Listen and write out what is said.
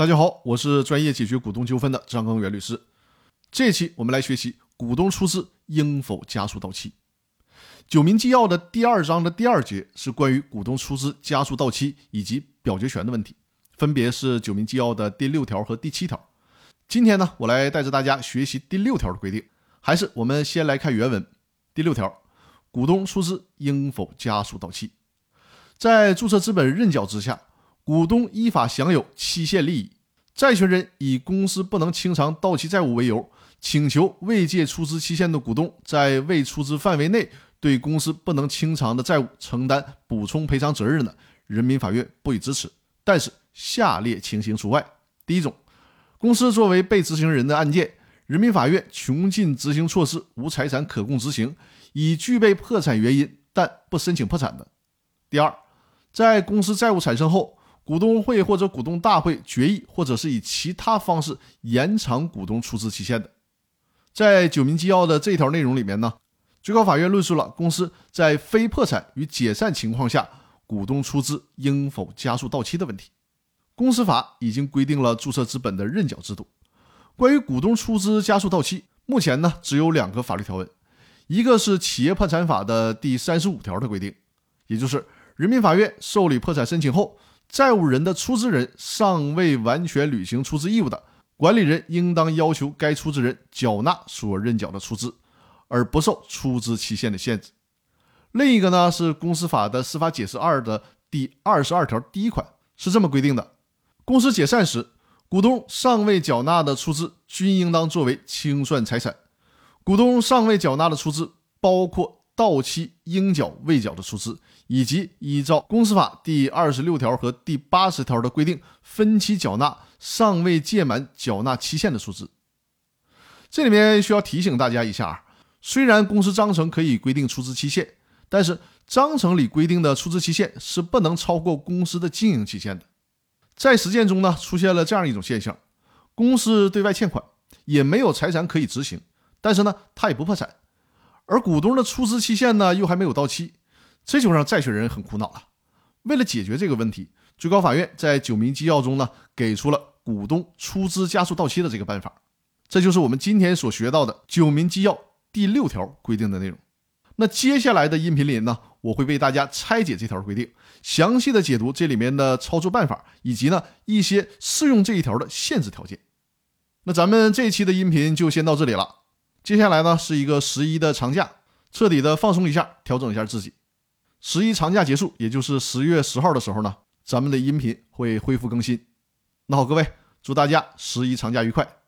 大家好，我是专业解决股东纠纷的张根元律师。这期我们来学习股东出资应否加速到期。九民纪要的第二章的第二节是关于股东出资加速到期以及表决权的问题，分别是九民纪要的第六条和第七条。今天呢，我来带着大家学习第六条的规定。还是我们先来看原文。第六条，股东出资应否加速到期？在注册资本认缴之下，股东依法享有期限利益。债权人以公司不能清偿到期债务为由，请求未届出资期限的股东在未出资范围内对公司不能清偿的债务承担补充赔偿责任的，人民法院不予支持。但是下列情形除外：第一种，公司作为被执行人的案件。人民法院穷尽执行措施，无财产可供执行，已具备破产原因，但不申请破产的。第二，在公司债务产生后，股东会或者股东大会决议，或者是以其他方式延长股东出资期限的。在九民纪要的这一条内容里面呢，最高法院论述了公司在非破产与解散情况下，股东出资应否加速到期的问题。公司法已经规定了注册资本的认缴制度。关于股东出资加速到期，目前呢只有两个法律条文，一个是企业破产法的第三十五条的规定，也就是人民法院受理破产申请后，债务人的出资人尚未完全履行出资义务的，管理人应当要求该出资人缴纳所认缴的出资，而不受出资期限的限制。另一个呢是公司法的司法解释二的第二十二条第一款是这么规定的：公司解散时。股东尚未缴纳的出资均应当作为清算财产。股东尚未缴纳的出资包括到期应缴未缴的出资，以及依照公司法第二十六条和第八十条的规定分期缴纳尚未届满缴纳期限的出资。这里面需要提醒大家一下：虽然公司章程可以规定出资期限，但是章程里规定的出资期限是不能超过公司的经营期限的。在实践中呢，出现了这样一种现象：公司对外欠款，也没有财产可以执行，但是呢，他也不破产，而股东的出资期限呢又还没有到期，这就让债权人很苦恼了。为了解决这个问题，最高法院在九民纪要中呢，给出了股东出资加速到期的这个办法。这就是我们今天所学到的九民纪要第六条规定的内容。那接下来的音频里呢？我会为大家拆解这条规定，详细的解读这里面的操作办法，以及呢一些适用这一条的限制条件。那咱们这一期的音频就先到这里了。接下来呢是一个十一的长假，彻底的放松一下，调整一下自己。十一长假结束，也就是十月十号的时候呢，咱们的音频会恢复更新。那好，各位，祝大家十一长假愉快。